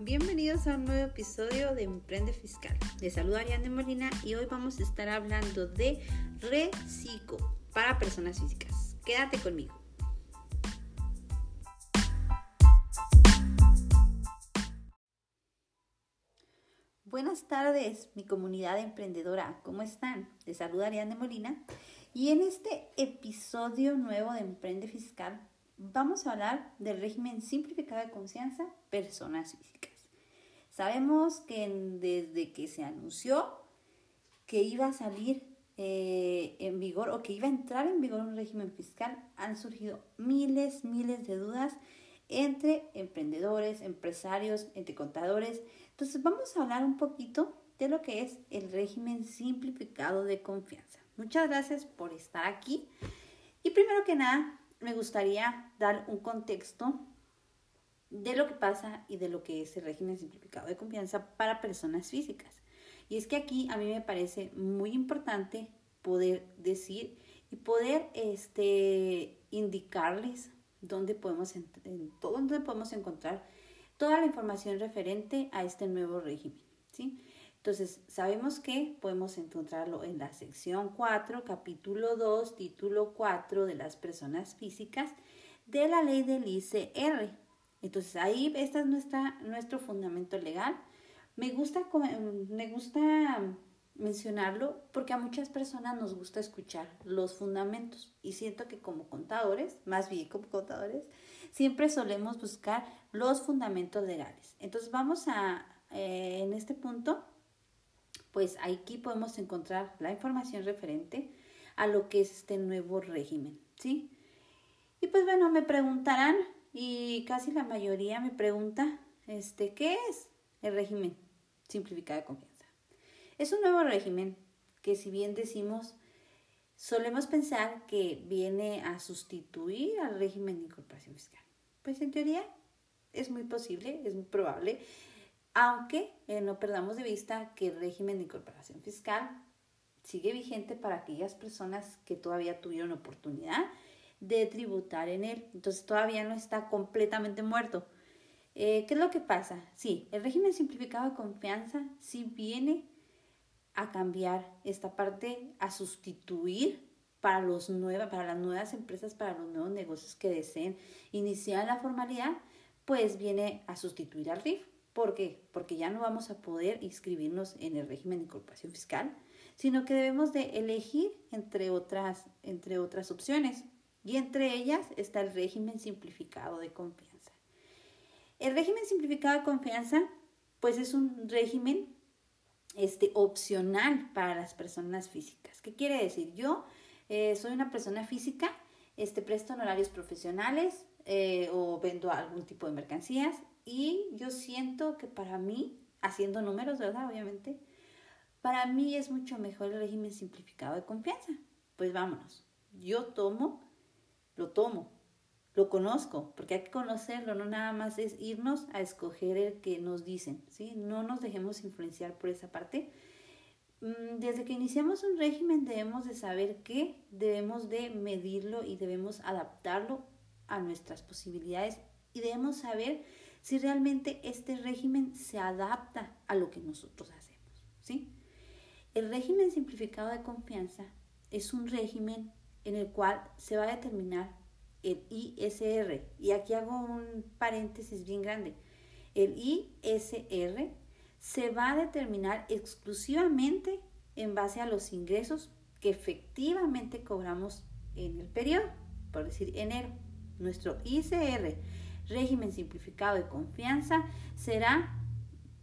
bienvenidos a un nuevo episodio de Emprende Fiscal. Les saluda Ariane Molina y hoy vamos a estar hablando de reciclo para personas físicas. Quédate conmigo. Buenas tardes, mi comunidad emprendedora. ¿Cómo están? Les saluda Ariane Molina y en este episodio nuevo de Emprende Fiscal vamos a hablar del régimen simplificado de confianza personas físicas. Sabemos que desde que se anunció que iba a salir eh, en vigor o que iba a entrar en vigor un régimen fiscal, han surgido miles, miles de dudas entre emprendedores, empresarios, entre contadores. Entonces vamos a hablar un poquito de lo que es el régimen simplificado de confianza. Muchas gracias por estar aquí. Y primero que nada, me gustaría dar un contexto de lo que pasa y de lo que es el régimen simplificado de confianza para personas físicas. Y es que aquí a mí me parece muy importante poder decir y poder este, indicarles dónde podemos, dónde podemos encontrar toda la información referente a este nuevo régimen. ¿sí? Entonces, sabemos que podemos encontrarlo en la sección 4, capítulo 2, título 4 de las personas físicas de la ley del ICR. Entonces, ahí este es nuestra, nuestro fundamento legal. Me gusta, me gusta mencionarlo porque a muchas personas nos gusta escuchar los fundamentos y siento que como contadores, más bien como contadores, siempre solemos buscar los fundamentos legales. Entonces vamos a, eh, en este punto, pues aquí podemos encontrar la información referente a lo que es este nuevo régimen, ¿sí? Y pues bueno, me preguntarán, y casi la mayoría me pregunta, este, ¿qué es el régimen simplificado de confianza? Es un nuevo régimen que si bien decimos, solemos pensar que viene a sustituir al régimen de incorporación fiscal. Pues en teoría es muy posible, es muy probable, aunque eh, no perdamos de vista que el régimen de incorporación fiscal sigue vigente para aquellas personas que todavía tuvieron oportunidad de tributar en él. Entonces todavía no está completamente muerto. Eh, ¿Qué es lo que pasa? Sí, el régimen simplificado de confianza sí viene a cambiar esta parte, a sustituir para, los para las nuevas empresas, para los nuevos negocios que deseen iniciar la formalidad, pues viene a sustituir al RIF. ¿Por qué? Porque ya no vamos a poder inscribirnos en el régimen de incorporación fiscal, sino que debemos de elegir entre otras, entre otras opciones. Y entre ellas está el régimen simplificado de confianza. El régimen simplificado de confianza, pues es un régimen este, opcional para las personas físicas. ¿Qué quiere decir? Yo eh, soy una persona física, este, presto honorarios profesionales eh, o vendo algún tipo de mercancías y yo siento que para mí, haciendo números, ¿verdad? Obviamente, para mí es mucho mejor el régimen simplificado de confianza. Pues vámonos. Yo tomo, lo tomo, lo conozco, porque hay que conocerlo, no nada más es irnos a escoger el que nos dicen, ¿sí? No nos dejemos influenciar por esa parte. Mm, desde que iniciamos un régimen debemos de saber que debemos de medirlo y debemos adaptarlo a nuestras posibilidades y debemos saber si realmente este régimen se adapta a lo que nosotros hacemos, ¿sí? El régimen simplificado de confianza es un régimen en el cual se va a determinar el ISR. Y aquí hago un paréntesis bien grande. El ISR se va a determinar exclusivamente en base a los ingresos que efectivamente cobramos en el periodo, por decir enero. Nuestro ICR régimen simplificado de confianza será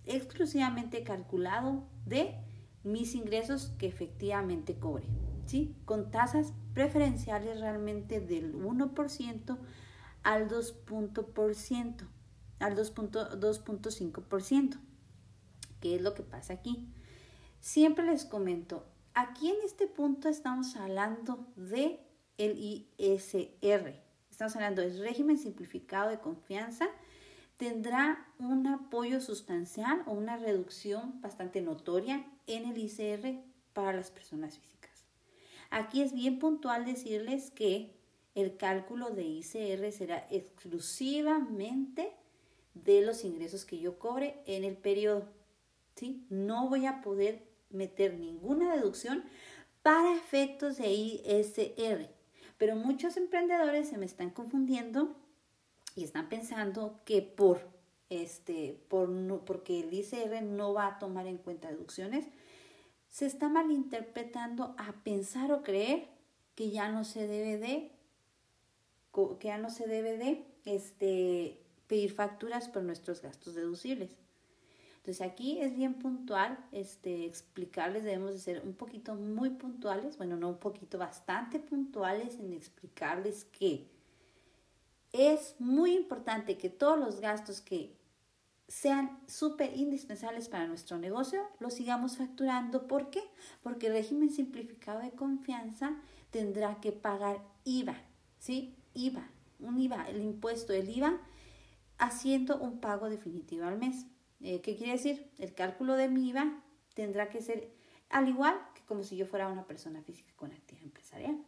exclusivamente calculado de mis ingresos que efectivamente cobre, ¿sí? Con tasas preferenciales realmente del 1% al 2%, al 2.5%. ¿Qué es lo que pasa aquí? Siempre les comento, aquí en este punto estamos hablando de el ISR, estamos hablando del régimen simplificado de confianza, tendrá un apoyo sustancial o una reducción bastante notoria en el ICR para las personas físicas. Aquí es bien puntual decirles que el cálculo de ICR será exclusivamente de los ingresos que yo cobre en el periodo. ¿sí? No voy a poder meter ninguna deducción para efectos de ISR. Pero muchos emprendedores se me están confundiendo y están pensando que por este, por porque el ISR no va a tomar en cuenta deducciones, se está malinterpretando a pensar o creer que ya no se debe de que ya no se debe de este, pedir facturas por nuestros gastos deducibles. Entonces aquí es bien puntual, este, explicarles, debemos de ser un poquito muy puntuales, bueno, no un poquito, bastante puntuales en explicarles que es muy importante que todos los gastos que sean súper indispensables para nuestro negocio, los sigamos facturando. ¿Por qué? Porque el régimen simplificado de confianza tendrá que pagar IVA, ¿sí? IVA, un IVA, el impuesto del IVA, haciendo un pago definitivo al mes. Eh, ¿Qué quiere decir? El cálculo de mi IVA tendrá que ser al igual que como si yo fuera una persona física con actividad empresarial.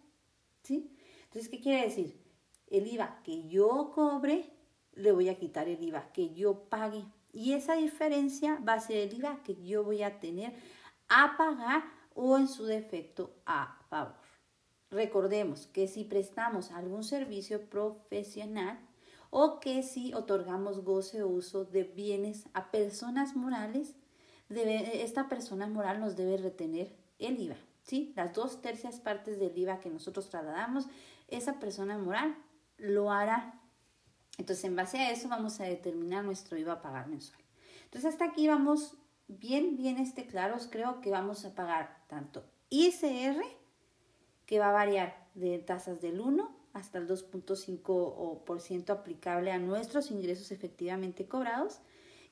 ¿Sí? Entonces, ¿qué quiere decir? El IVA que yo cobre, le voy a quitar el IVA que yo pague. Y esa diferencia va a ser el IVA que yo voy a tener a pagar o en su defecto a favor. Recordemos que si prestamos algún servicio profesional o que si otorgamos goce o uso de bienes a personas morales, esta persona moral nos debe retener el IVA. ¿sí? Las dos tercias partes del IVA que nosotros trasladamos, esa persona moral lo hará. Entonces, en base a eso vamos a determinar nuestro IVA a pagar mensual. Entonces, hasta aquí vamos bien, bien este claros. Creo que vamos a pagar tanto ICR que va a variar de tasas del 1 hasta el 2.5% aplicable a nuestros ingresos efectivamente cobrados.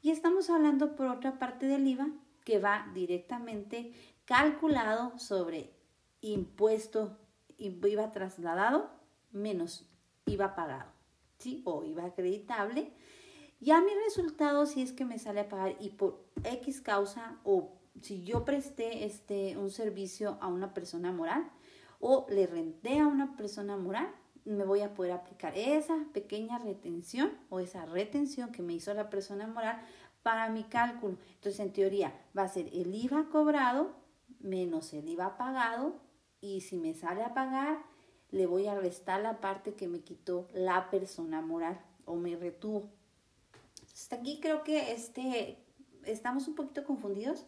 Y estamos hablando por otra parte del IVA que va directamente calculado sobre impuesto IVA trasladado menos IVA pagado, ¿sí? O IVA acreditable. Ya mi resultado, si es que me sale a pagar y por X causa o si yo presté este, un servicio a una persona moral, o le renté a una persona moral, me voy a poder aplicar esa pequeña retención o esa retención que me hizo la persona moral para mi cálculo. Entonces, en teoría, va a ser el IVA cobrado menos el IVA pagado y si me sale a pagar, le voy a restar la parte que me quitó la persona moral o me retuvo. Hasta aquí creo que este, estamos un poquito confundidos.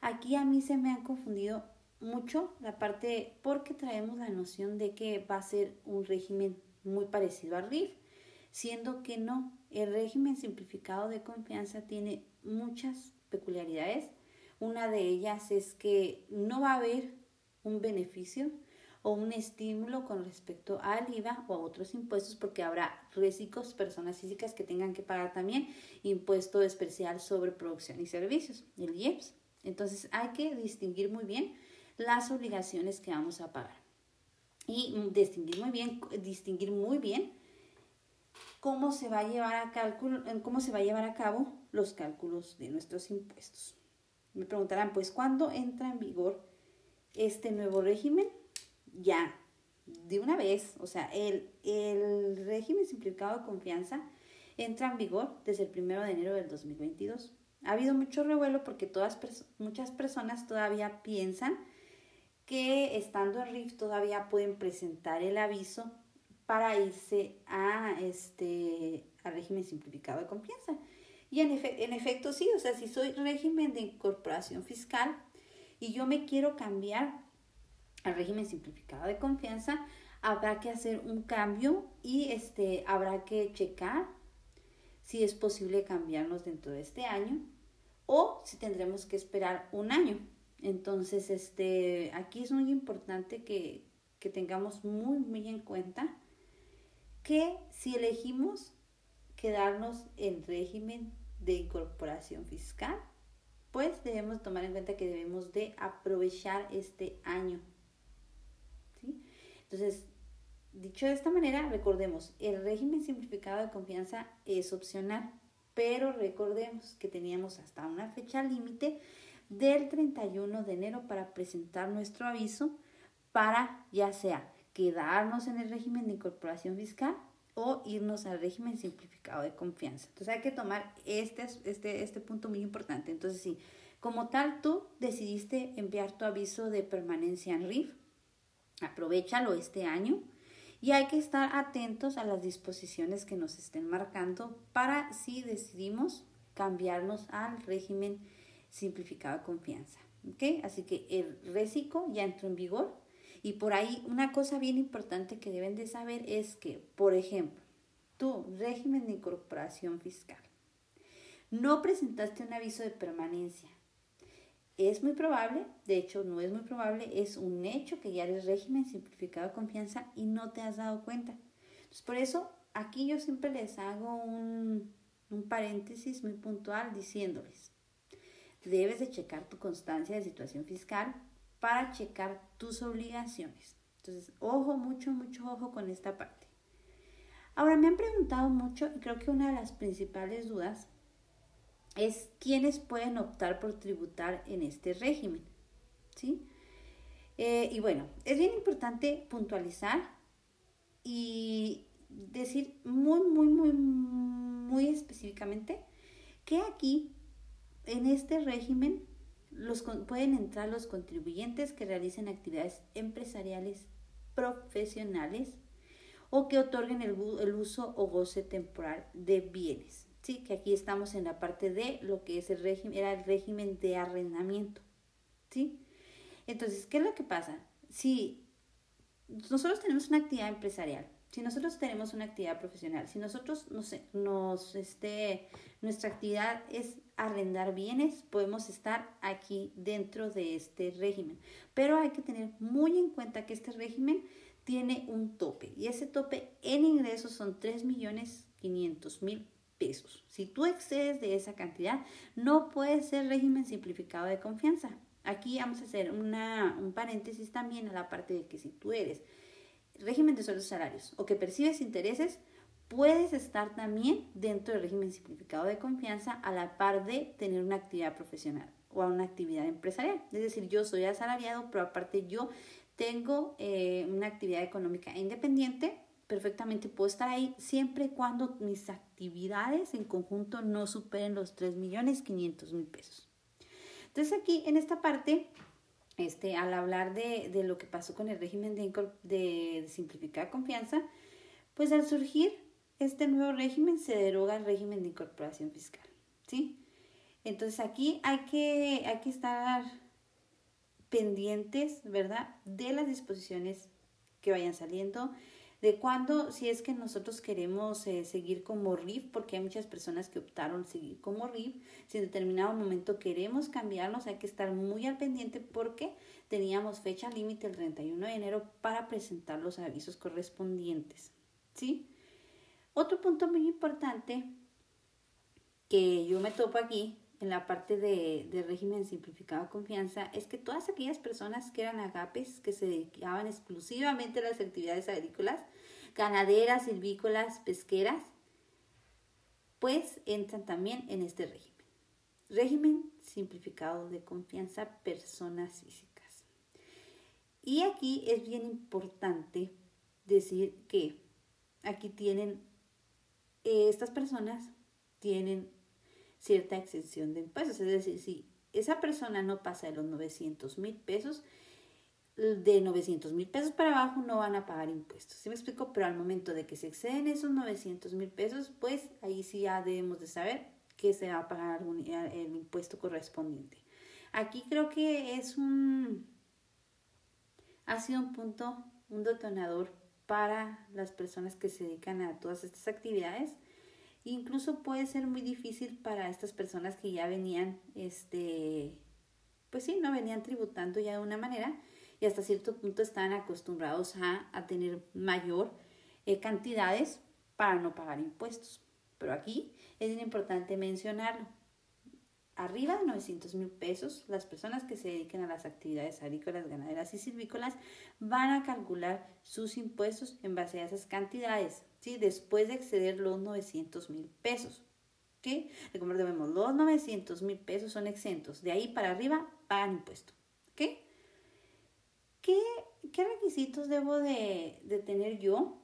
Aquí a mí se me han confundido mucho la parte porque traemos la noción de que va a ser un régimen muy parecido al RIF, siendo que no, el régimen simplificado de confianza tiene muchas peculiaridades. Una de ellas es que no va a haber un beneficio o un estímulo con respecto al IVA o a otros impuestos porque habrá reciclos, personas físicas que tengan que pagar también impuesto especial sobre producción y servicios, el IEPS. Entonces hay que distinguir muy bien las obligaciones que vamos a pagar. Y distinguir muy bien, distinguir muy bien cómo se va a llevar a cálculo, cómo se va a llevar a cabo los cálculos de nuestros impuestos. Me preguntarán, pues, ¿cuándo entra en vigor este nuevo régimen? Ya, de una vez, o sea, el, el régimen simplificado de confianza entra en vigor desde el 1 de enero del 2022. Ha habido mucho revuelo porque todas, muchas personas todavía piensan que estando en RIF todavía pueden presentar el aviso para irse a este al régimen simplificado de confianza. Y en, en efecto sí, o sea, si soy régimen de incorporación fiscal y yo me quiero cambiar al régimen simplificado de confianza, habrá que hacer un cambio y este, habrá que checar si es posible cambiarnos dentro de este año o si tendremos que esperar un año. Entonces, este, aquí es muy importante que, que tengamos muy, muy en cuenta que si elegimos quedarnos en régimen de incorporación fiscal, pues debemos tomar en cuenta que debemos de aprovechar este año. Entonces, dicho de esta manera, recordemos, el régimen simplificado de confianza es opcional, pero recordemos que teníamos hasta una fecha límite del 31 de enero para presentar nuestro aviso para ya sea quedarnos en el régimen de incorporación fiscal o irnos al régimen simplificado de confianza. Entonces hay que tomar este, este, este punto muy importante. Entonces sí, como tal, tú decidiste enviar tu aviso de permanencia en RIF. Aprovechalo este año y hay que estar atentos a las disposiciones que nos estén marcando para si decidimos cambiarnos al régimen simplificado de confianza. Así que el RECICO ya entró en vigor y por ahí una cosa bien importante que deben de saber es que, por ejemplo, tu régimen de incorporación fiscal, no presentaste un aviso de permanencia es muy probable, de hecho no es muy probable, es un hecho que ya eres régimen simplificado de confianza y no te has dado cuenta. Entonces, por eso aquí yo siempre les hago un, un paréntesis muy puntual diciéndoles, debes de checar tu constancia de situación fiscal para checar tus obligaciones. Entonces, ojo, mucho, mucho ojo con esta parte. Ahora, me han preguntado mucho y creo que una de las principales dudas es quienes pueden optar por tributar en este régimen. ¿sí? Eh, y bueno, es bien importante puntualizar y decir muy, muy, muy, muy específicamente que aquí, en este régimen, los, pueden entrar los contribuyentes que realicen actividades empresariales profesionales o que otorguen el, el uso o goce temporal de bienes. Que aquí estamos en la parte de lo que es el régimen, era el régimen de arrendamiento. ¿Sí? Entonces, ¿qué es lo que pasa? Si nosotros tenemos una actividad empresarial, si nosotros tenemos una actividad profesional, si nosotros, no sé, nos, este, nuestra actividad es arrendar bienes, podemos estar aquí dentro de este régimen. Pero hay que tener muy en cuenta que este régimen tiene un tope y ese tope en ingresos son 3.500.000 pesos. Si tú excedes de esa cantidad, no puede ser régimen simplificado de confianza. Aquí vamos a hacer un paréntesis también a la parte de que si tú eres régimen de sueldos salarios o que percibes intereses, puedes estar también dentro del régimen simplificado de confianza a la par de tener una actividad profesional o una actividad empresarial. Es decir, yo soy asalariado, pero aparte yo tengo eh, una actividad económica independiente perfectamente puedo estar ahí siempre y cuando mis actividades en conjunto no superen los 3 millones 500 mil pesos. Entonces aquí en esta parte, este, al hablar de, de lo que pasó con el régimen de, de, de simplificada confianza, pues al surgir este nuevo régimen se deroga el régimen de incorporación fiscal, ¿sí? Entonces aquí hay que, hay que estar pendientes, ¿verdad? De las disposiciones que vayan saliendo, de cuándo, si es que nosotros queremos eh, seguir como RIF, porque hay muchas personas que optaron seguir como RIF, si en determinado momento queremos cambiarnos, hay que estar muy al pendiente porque teníamos fecha límite el 31 de enero para presentar los avisos correspondientes. ¿Sí? Otro punto muy importante que yo me topo aquí en la parte de, régimen simplificado de confianza es que todas aquellas personas que eran agapes, que se dedicaban exclusivamente a las actividades agrícolas, ganaderas, silvícolas, pesqueras, pues entran también en este régimen. Régimen simplificado de confianza personas físicas. Y aquí es bien importante decir que aquí tienen, eh, estas personas tienen cierta exención de impuestos. Es decir, si esa persona no pasa de los 900 mil pesos, de 900 mil pesos para abajo no van a pagar impuestos. ¿Sí me explico? Pero al momento de que se exceden esos 900 mil pesos, pues ahí sí ya debemos de saber que se va a pagar el impuesto correspondiente. Aquí creo que es un... ha sido un punto, un detonador para las personas que se dedican a todas estas actividades Incluso puede ser muy difícil para estas personas que ya venían, este, pues sí, no venían tributando ya de una manera y hasta cierto punto están acostumbrados a, tener mayor eh, cantidades para no pagar impuestos. Pero aquí es importante mencionarlo arriba de 900 mil pesos, las personas que se dediquen a las actividades agrícolas, ganaderas y silvícolas van a calcular sus impuestos en base a esas cantidades, ¿sí? después de exceder los 900 mil pesos. ¿okay? Recordemos, los 900 mil pesos son exentos, de ahí para arriba pagan impuesto. ¿Qué, ¿Qué requisitos debo de, de tener yo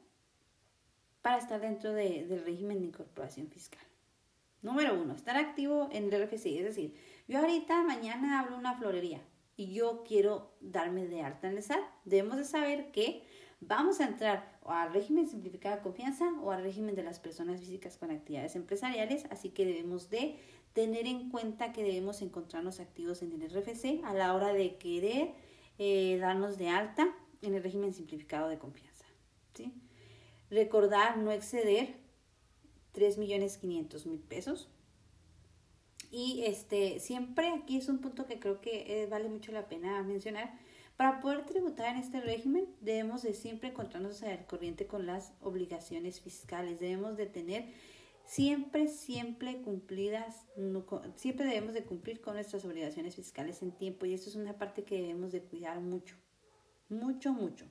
para estar dentro del régimen de incorporación fiscal. Número uno, estar activo en el RFC. Es decir, yo ahorita mañana abro una florería y yo quiero darme de alta en el SAT. Debemos de saber que vamos a entrar al régimen simplificado de confianza o al régimen de las personas físicas con actividades empresariales, así que debemos de tener en cuenta que debemos encontrarnos activos en el RFC a la hora de querer eh, darnos de alta en el régimen simplificado de confianza. ¿sí? Recordar no exceder 3.500.000 pesos. Y este, siempre aquí es un punto que creo que eh, vale mucho la pena mencionar. Para poder tributar en este régimen debemos de siempre encontrarnos al corriente con las obligaciones fiscales. Debemos de tener siempre, siempre cumplidas, siempre debemos de cumplir con nuestras obligaciones fiscales en tiempo y eso es una parte que debemos de cuidar mucho, mucho, mucho.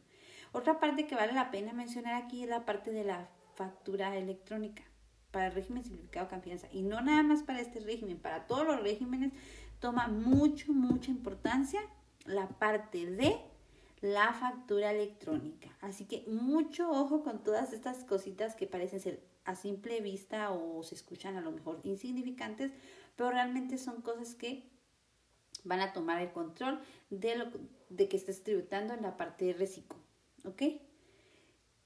Otra parte que vale la pena mencionar aquí es la parte de la factura electrónica para el régimen simplificado de confianza y no nada más para este régimen, para todos los regímenes toma mucho, mucha importancia la parte de la factura electrónica. Así que mucho ojo con todas estas cositas que parecen ser a simple vista o se escuchan a lo mejor insignificantes, pero realmente son cosas que van a tomar el control de, lo, de que estés tributando en la parte de reciclo. ¿Ok?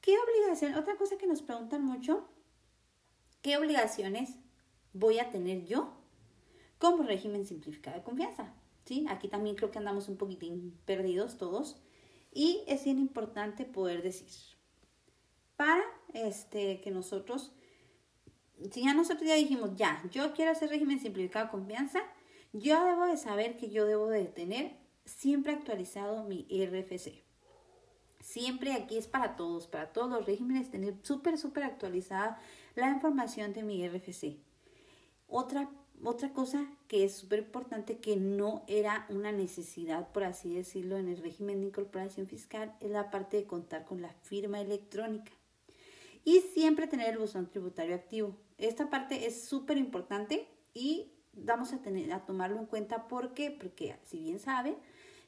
¿Qué obligación? Otra cosa que nos preguntan mucho ¿Qué obligaciones voy a tener yo como régimen simplificado de confianza? ¿Sí? Aquí también creo que andamos un poquitín perdidos todos y es bien importante poder decir para este, que nosotros, si ya nosotros ya dijimos, ya, yo quiero hacer régimen simplificado de confianza, yo debo de saber que yo debo de tener siempre actualizado mi RFC. Siempre aquí es para todos, para todos los regímenes, tener súper, súper actualizada la información de mi RFC. Otra, otra cosa que es súper importante que no era una necesidad, por así decirlo, en el régimen de incorporación fiscal es la parte de contar con la firma electrónica. Y siempre tener el buzón tributario activo. Esta parte es súper importante y vamos a, tener, a tomarlo en cuenta. ¿Por qué? Porque, si bien saben,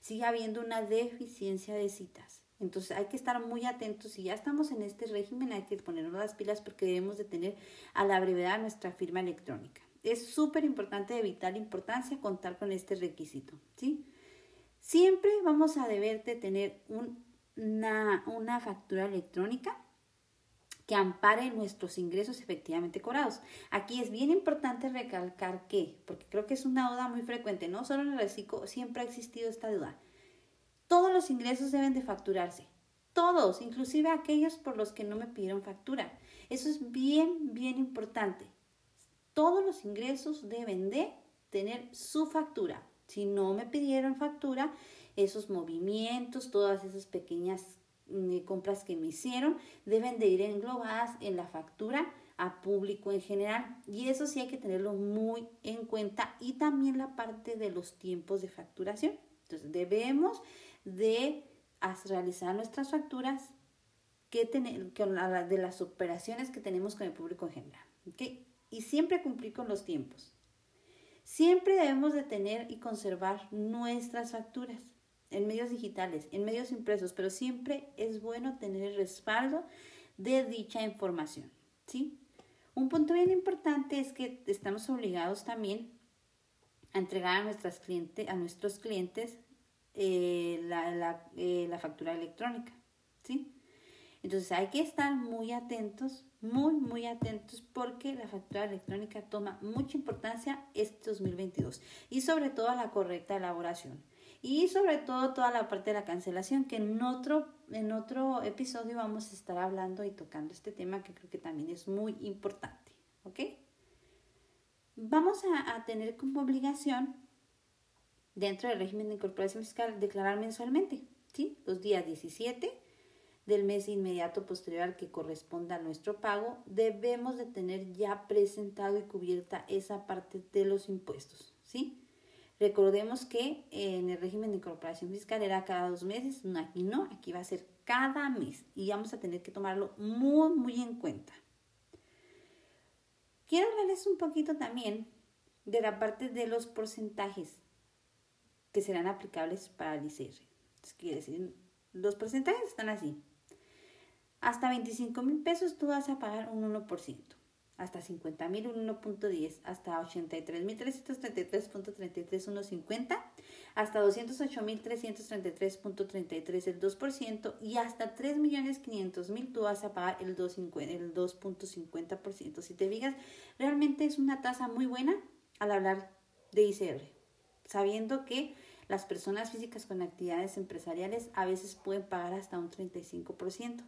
sigue habiendo una deficiencia de citas. Entonces hay que estar muy atentos. Si ya estamos en este régimen, hay que ponernos las pilas porque debemos de tener a la brevedad nuestra firma electrónica. Es súper importante, de vital importancia, contar con este requisito. ¿sí? Siempre vamos a deber de tener una, una factura electrónica que ampare nuestros ingresos efectivamente cobrados. Aquí es bien importante recalcar que, porque creo que es una duda muy frecuente, no solo en el reciclo, siempre ha existido esta duda todos los ingresos deben de facturarse. Todos, inclusive aquellos por los que no me pidieron factura. Eso es bien, bien importante. Todos los ingresos deben de tener su factura. Si no me pidieron factura, esos movimientos, todas esas pequeñas mm, compras que me hicieron, deben de ir englobadas en la factura a público en general. Y eso sí hay que tenerlo muy en cuenta. Y también la parte de los tiempos de facturación. Entonces debemos de realizar nuestras facturas que de las operaciones que tenemos con el público en general. Y siempre cumplir con los tiempos. Siempre debemos de tener y conservar nuestras facturas en medios digitales, en medios impresos, pero siempre es bueno tener el respaldo de dicha información. ¿sí? Un punto bien importante es que estamos obligados también a entregar a, nuestras clientes, a nuestros clientes eh, la, eh, la, factura electrónica, ¿sí? Entonces hay que estar muy atentos, muy, muy atentos porque la factura electrónica toma mucha importancia este 2022 y sobre todo la correcta elaboración y sobre todo toda la parte de la cancelación que en otro, en otro episodio vamos a estar hablando y tocando este tema que creo que también es muy importante, ¿ok? Vamos a, a tener como obligación dentro del régimen de incorporación fiscal declarar mensualmente, ¿sí? Los días 17 del mes inmediato posterior al que corresponda a nuestro pago, debemos de tener ya presentado y cubierta esa parte de los impuestos, ¿sí? Recordemos que en el régimen de incorporación fiscal era cada dos meses, aquí no, aquí va a ser cada mes y vamos a tener que tomarlo muy, muy en cuenta. Quiero hablarles un poquito también de la parte de los porcentajes que serán aplicables para el ICR. quiere decir, los porcentajes están así. Hasta 25 mil pesos tú vas a pagar un 1%. Hasta 50 mil un 1.10. Hasta 83 mil 333.33 1.50. Hasta 208 mil 333.33 el 2%. Y hasta 3 millones 500 mil tú vas a pagar el 2.50%. Si te fijas, realmente es una tasa muy buena al hablar de ICR. Sabiendo que las personas físicas con actividades empresariales a veces pueden pagar hasta un 35%.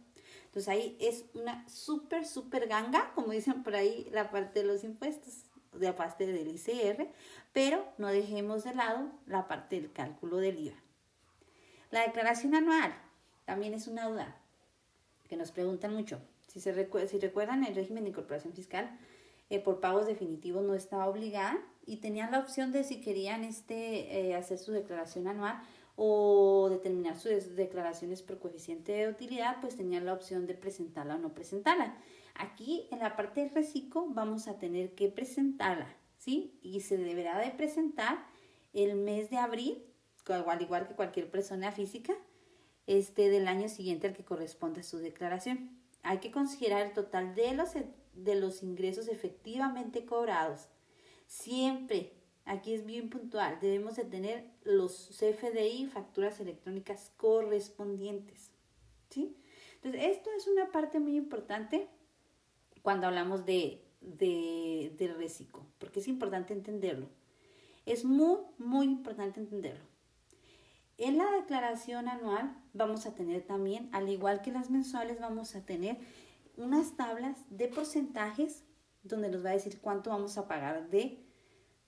Entonces ahí es una súper, súper ganga, como dicen por ahí, la parte de los impuestos, la parte del ICR, pero no dejemos de lado la parte del cálculo del IVA. La declaración anual también es una duda que nos preguntan mucho. Si, se si recuerdan, el régimen de incorporación fiscal eh, por pagos definitivos no estaba obligada y tenían la opción de si querían este, eh, hacer su declaración anual o determinar sus declaraciones por coeficiente de utilidad, pues tenían la opción de presentarla o no presentarla. Aquí en la parte del reciclo vamos a tener que presentarla, ¿sí? Y se deberá de presentar el mes de abril, al igual que cualquier persona física, este del año siguiente al que corresponde su declaración. Hay que considerar el total de los, de los ingresos efectivamente cobrados. Siempre Aquí es bien puntual. Debemos de tener los CFDI, facturas electrónicas correspondientes. ¿Sí? Entonces, esto es una parte muy importante cuando hablamos de, de, del reciclo, porque es importante entenderlo. Es muy, muy importante entenderlo. En la declaración anual vamos a tener también, al igual que las mensuales, vamos a tener unas tablas de porcentajes donde nos va a decir cuánto vamos a pagar de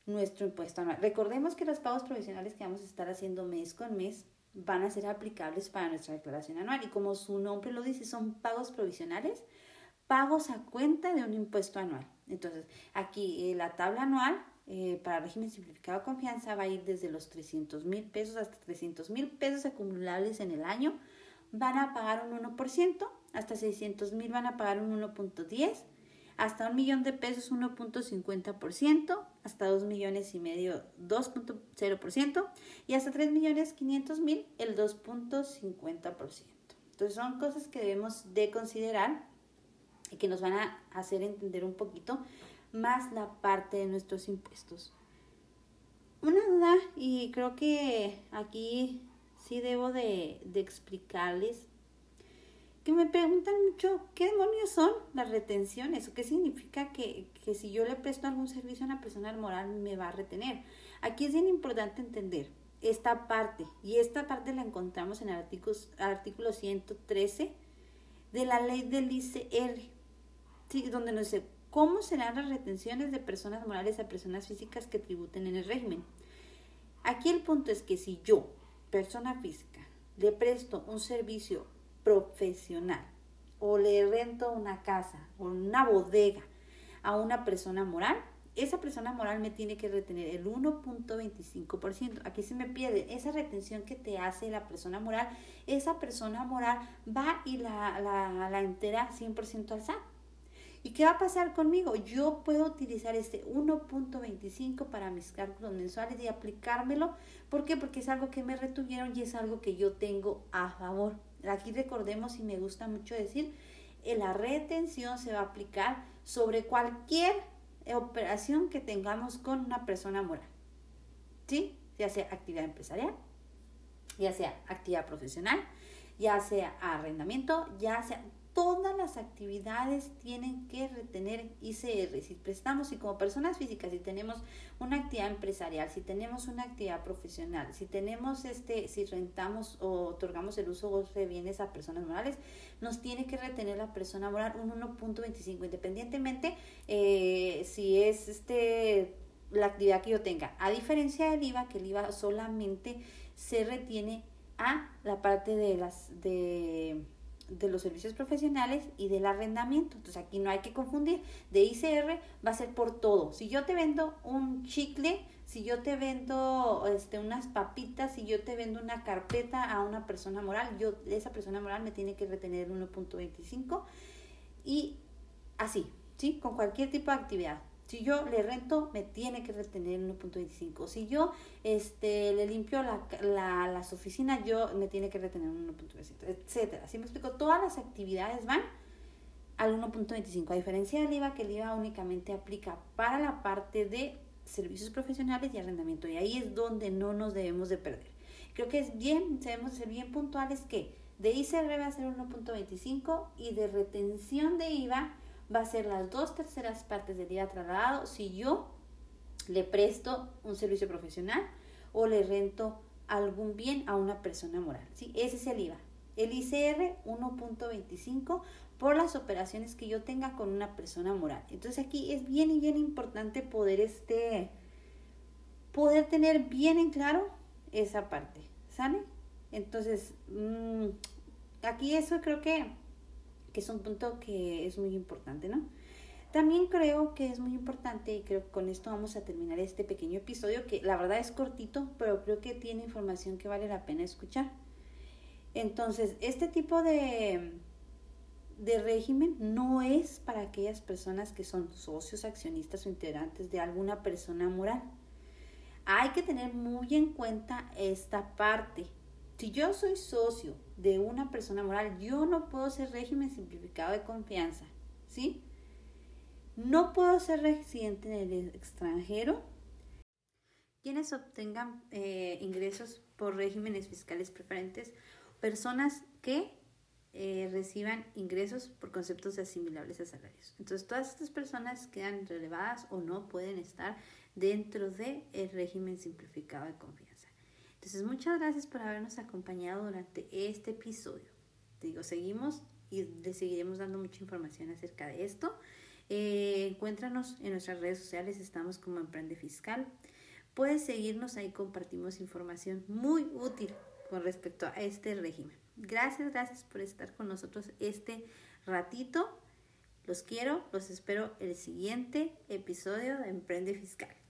nuestro impuesto anual. Recordemos que los pagos provisionales que vamos a estar haciendo mes con mes van a ser aplicables para nuestra declaración anual y como su nombre lo dice, son pagos provisionales, pagos a cuenta de un impuesto anual. Entonces, aquí eh, la tabla anual eh, para régimen simplificado de confianza va a ir desde los 300 mil pesos hasta 300 mil pesos acumulables en el año. Van a pagar un 1%, hasta 600 mil van a pagar un 1.10 hasta un millón de pesos 1.50%, hasta 2 millones y medio 2.0% y hasta 3 millones 500 mil el 2.50%. Entonces son cosas que debemos de considerar y que nos van a hacer entender un poquito más la parte de nuestros impuestos. Una duda y creo que aquí sí debo de, de explicarles que me preguntan mucho qué demonios son las retenciones o qué significa que, que, si yo le presto algún servicio a una persona moral me va a retener. Aquí es bien importante entender esta parte y esta parte la encontramos en el artículo, artículo 113 de la ley del ICR, donde nos dice cómo serán las retenciones de personas morales a personas físicas que tributen en el régimen. Aquí el punto es que si yo, persona física, le presto un servicio profesional o le rento una casa o una bodega a una persona moral, esa persona moral me tiene que retener el 1.25%. Aquí se me pierde esa retención que te hace la persona moral. Esa persona moral va y la, la, la entera 100% al SAT. ¿Y qué va a pasar conmigo? Yo puedo utilizar este 1.25 para mis cálculos mensuales y aplicármelo. ¿Por qué? Porque es algo que me retuvieron y es algo que yo tengo a favor. Aquí recordemos y me gusta mucho decir, eh, la retención se va a aplicar sobre cualquier operación que tengamos con una persona moral. ¿Sí? Ya sea actividad empresarial, ya sea actividad profesional, ya sea arrendamiento, ya sea todas las actividades tienen que retener ICR. Si prestamos y como personas físicas, si tenemos una actividad empresarial, si tenemos una actividad profesional, si tenemos este, si rentamos o otorgamos el uso de bienes a personas morales, nos tiene que retener la persona moral un 1.25, independientemente eh, si es este la actividad que yo tenga. A diferencia del IVA, que el IVA solamente se retiene a la parte de las de de los servicios profesionales y del arrendamiento. Entonces aquí no hay que confundir. De ICR va a ser por todo. Si yo te vendo un chicle, si yo te vendo este, unas papitas, si yo te vendo una carpeta a una persona moral, yo, esa persona moral me tiene que retener 1.25 y así, ¿sí? Con cualquier tipo de actividad. Si yo le rento, me tiene que retener el 1.25. Si yo este, le limpio la, la, las oficinas, yo me tiene que retener un 1.25, etcétera. Si me explico, todas las actividades van al 1.25, a diferencia del IVA, que el IVA únicamente aplica para la parte de servicios profesionales y arrendamiento. Y ahí es donde no nos debemos de perder. Creo que es bien, debemos ser bien puntuales que de ICR va a ser 1.25 y de retención de IVA va a ser las dos terceras partes del IVA trasladado si yo le presto un servicio profesional o le rento algún bien a una persona moral. ¿sí? Ese es el IVA. El ICR 1.25 por las operaciones que yo tenga con una persona moral. Entonces aquí es bien y bien importante poder este poder tener bien en claro esa parte, ¿sale? Entonces, mm, aquí eso creo que, que es un punto que es muy importante, ¿no? También creo que es muy importante y creo que con esto vamos a terminar este pequeño episodio que la verdad es cortito, pero creo que tiene información que vale la pena escuchar. Entonces, este tipo de, de régimen no es para aquellas personas que son socios, accionistas o integrantes de alguna persona moral. Hay que tener muy en cuenta esta parte. Si yo soy socio de una persona moral, yo no puedo ser régimen simplificado de confianza, ¿sí? No puedo ser residente en el extranjero. Quienes obtengan eh, ingresos por regímenes fiscales preferentes, personas que eh, reciban ingresos por conceptos asimilables a salarios. Entonces, todas estas personas quedan relevadas o no pueden estar dentro del el régimen simplificado de confianza. Entonces, muchas gracias por habernos acompañado durante este episodio. Te digo, seguimos y le seguiremos dando mucha información acerca de esto. Eh, encuéntranos en nuestras redes sociales, estamos como Emprende Fiscal. Puedes seguirnos, ahí compartimos información muy útil con respecto a este régimen. Gracias, gracias por estar con nosotros este ratito. Los quiero, los espero el siguiente episodio de Emprende Fiscal.